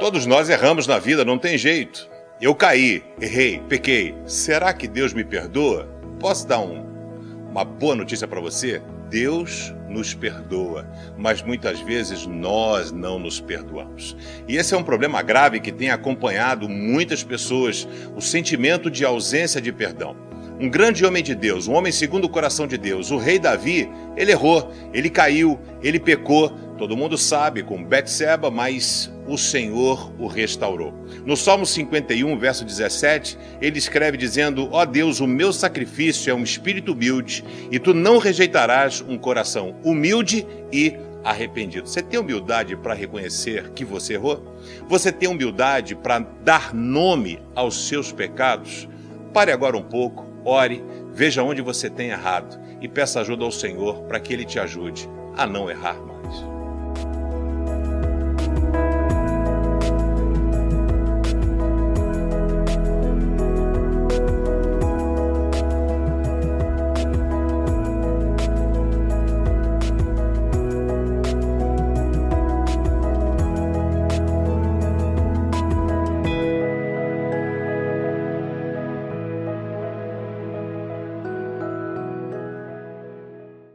Todos nós erramos na vida, não tem jeito. Eu caí, errei, pequei. Será que Deus me perdoa? Posso dar um, uma boa notícia para você? Deus nos perdoa, mas muitas vezes nós não nos perdoamos. E esse é um problema grave que tem acompanhado muitas pessoas, o sentimento de ausência de perdão. Um grande homem de Deus, um homem segundo o coração de Deus, o rei Davi, ele errou, ele caiu, ele pecou, todo mundo sabe, com Betseba, mas o Senhor o restaurou. No Salmo 51, verso 17, ele escreve dizendo: Ó oh Deus, o meu sacrifício é um espírito humilde, e tu não rejeitarás um coração humilde e arrependido. Você tem humildade para reconhecer que você errou? Você tem humildade para dar nome aos seus pecados? Pare agora um pouco, ore, veja onde você tem errado e peça ajuda ao Senhor para que ele te ajude a não errar you